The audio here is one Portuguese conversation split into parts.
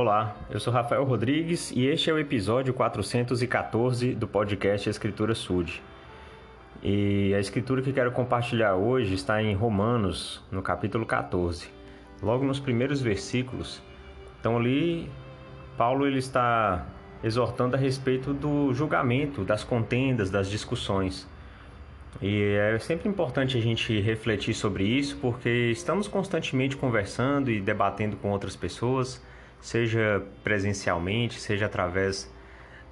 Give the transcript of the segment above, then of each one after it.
Olá, eu sou Rafael Rodrigues e este é o episódio 414 do podcast Escritura Sud. E a escritura que quero compartilhar hoje está em Romanos, no capítulo 14. Logo nos primeiros versículos. Então ali Paulo ele está exortando a respeito do julgamento, das contendas, das discussões. E é sempre importante a gente refletir sobre isso, porque estamos constantemente conversando e debatendo com outras pessoas seja presencialmente, seja através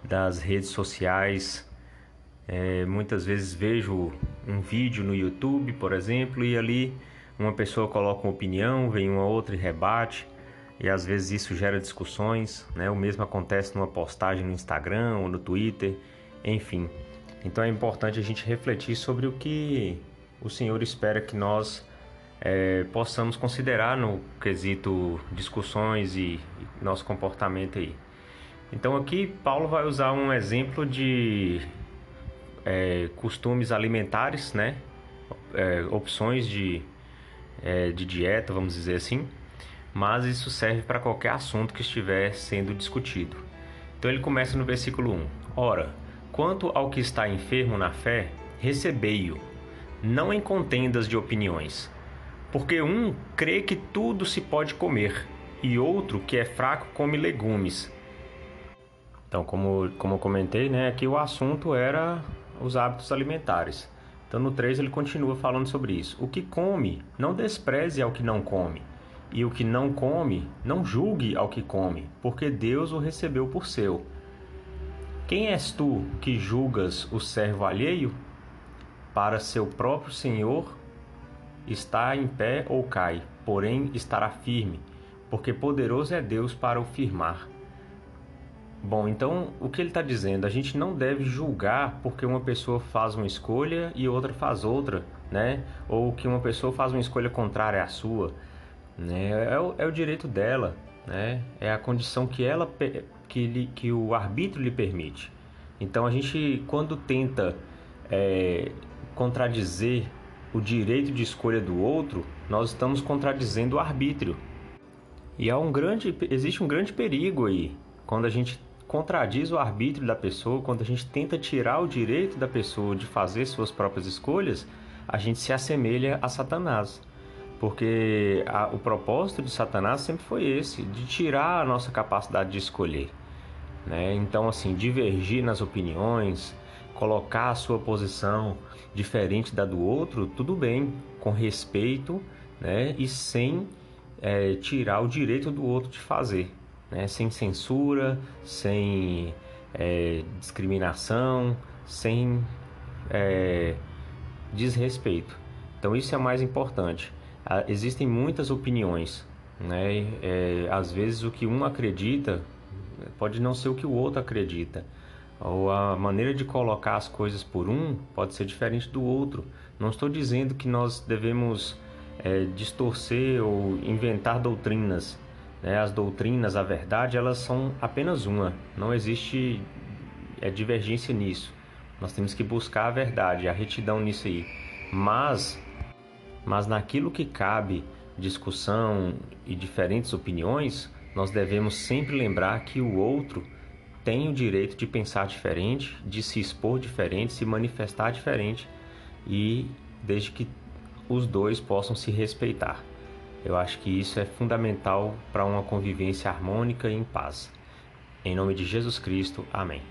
das redes sociais. É, muitas vezes vejo um vídeo no YouTube, por exemplo, e ali uma pessoa coloca uma opinião, vem uma outra e rebate, e às vezes isso gera discussões. Né? O mesmo acontece numa postagem no Instagram ou no Twitter, enfim. Então é importante a gente refletir sobre o que o Senhor espera que nós é, possamos considerar no quesito discussões e, e nosso comportamento aí. Então aqui Paulo vai usar um exemplo de é, costumes alimentares, né? É, opções de, é, de dieta, vamos dizer assim, mas isso serve para qualquer assunto que estiver sendo discutido. Então ele começa no versículo 1: Ora, quanto ao que está enfermo na fé, recebei-o, não em contendas de opiniões porque um crê que tudo se pode comer, e outro que é fraco come legumes. Então, como, como eu comentei, né, aqui o assunto era os hábitos alimentares. Então, no 3 ele continua falando sobre isso. O que come, não despreze ao que não come, e o que não come, não julgue ao que come, porque Deus o recebeu por seu. Quem és tu que julgas o servo alheio? Para seu próprio senhor está em pé ou cai, porém estará firme, porque poderoso é Deus para o firmar. Bom, então o que ele está dizendo? A gente não deve julgar porque uma pessoa faz uma escolha e outra faz outra, né? Ou que uma pessoa faz uma escolha contrária à sua, né? É o, é o direito dela, né? É a condição que ela que, lhe, que o arbítrio lhe permite. Então a gente quando tenta é, contradizer o direito de escolha do outro, nós estamos contradizendo o arbítrio. E há um grande, existe um grande perigo aí, quando a gente contradiz o arbítrio da pessoa, quando a gente tenta tirar o direito da pessoa de fazer suas próprias escolhas, a gente se assemelha a Satanás. Porque a, o propósito de Satanás sempre foi esse, de tirar a nossa capacidade de escolher. Né? Então, assim, divergir nas opiniões, colocar a sua posição diferente da do outro, tudo bem, com respeito né, e sem é, tirar o direito do outro de fazer, né, sem censura, sem é, discriminação, sem é, desrespeito. Então isso é mais importante. Ah, existem muitas opiniões, né? É, às vezes o que um acredita pode não ser o que o outro acredita ou a maneira de colocar as coisas por um pode ser diferente do outro. Não estou dizendo que nós devemos é, distorcer ou inventar doutrinas. Né? As doutrinas, a verdade, elas são apenas uma. Não existe é, divergência nisso. Nós temos que buscar a verdade, a retidão nisso aí. Mas, mas naquilo que cabe discussão e diferentes opiniões, nós devemos sempre lembrar que o outro tem o direito de pensar diferente, de se expor diferente, se manifestar diferente e desde que os dois possam se respeitar. Eu acho que isso é fundamental para uma convivência harmônica e em paz. Em nome de Jesus Cristo, amém.